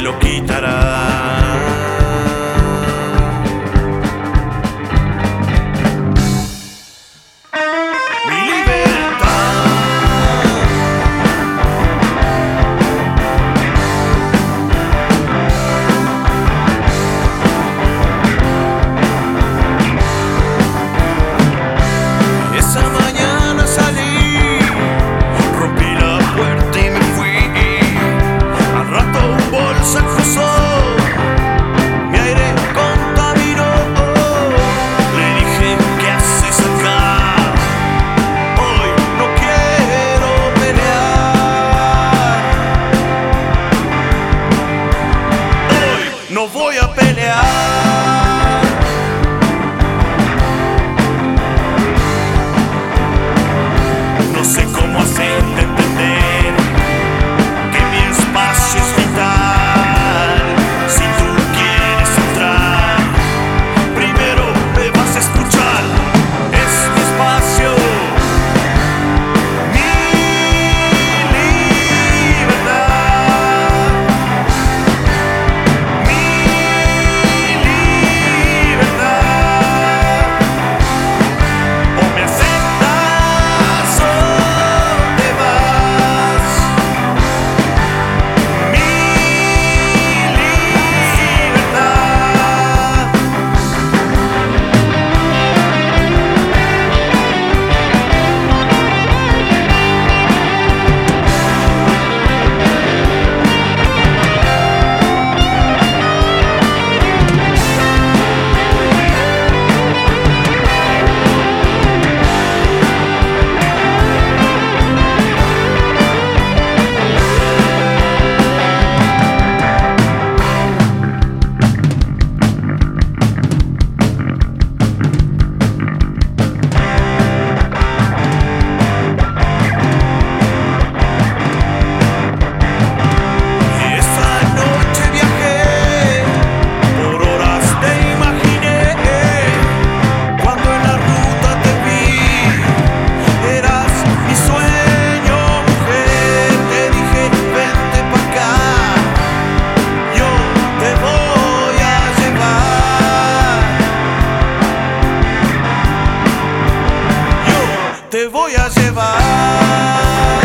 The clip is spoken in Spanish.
lo quitarás. te voy a llevar.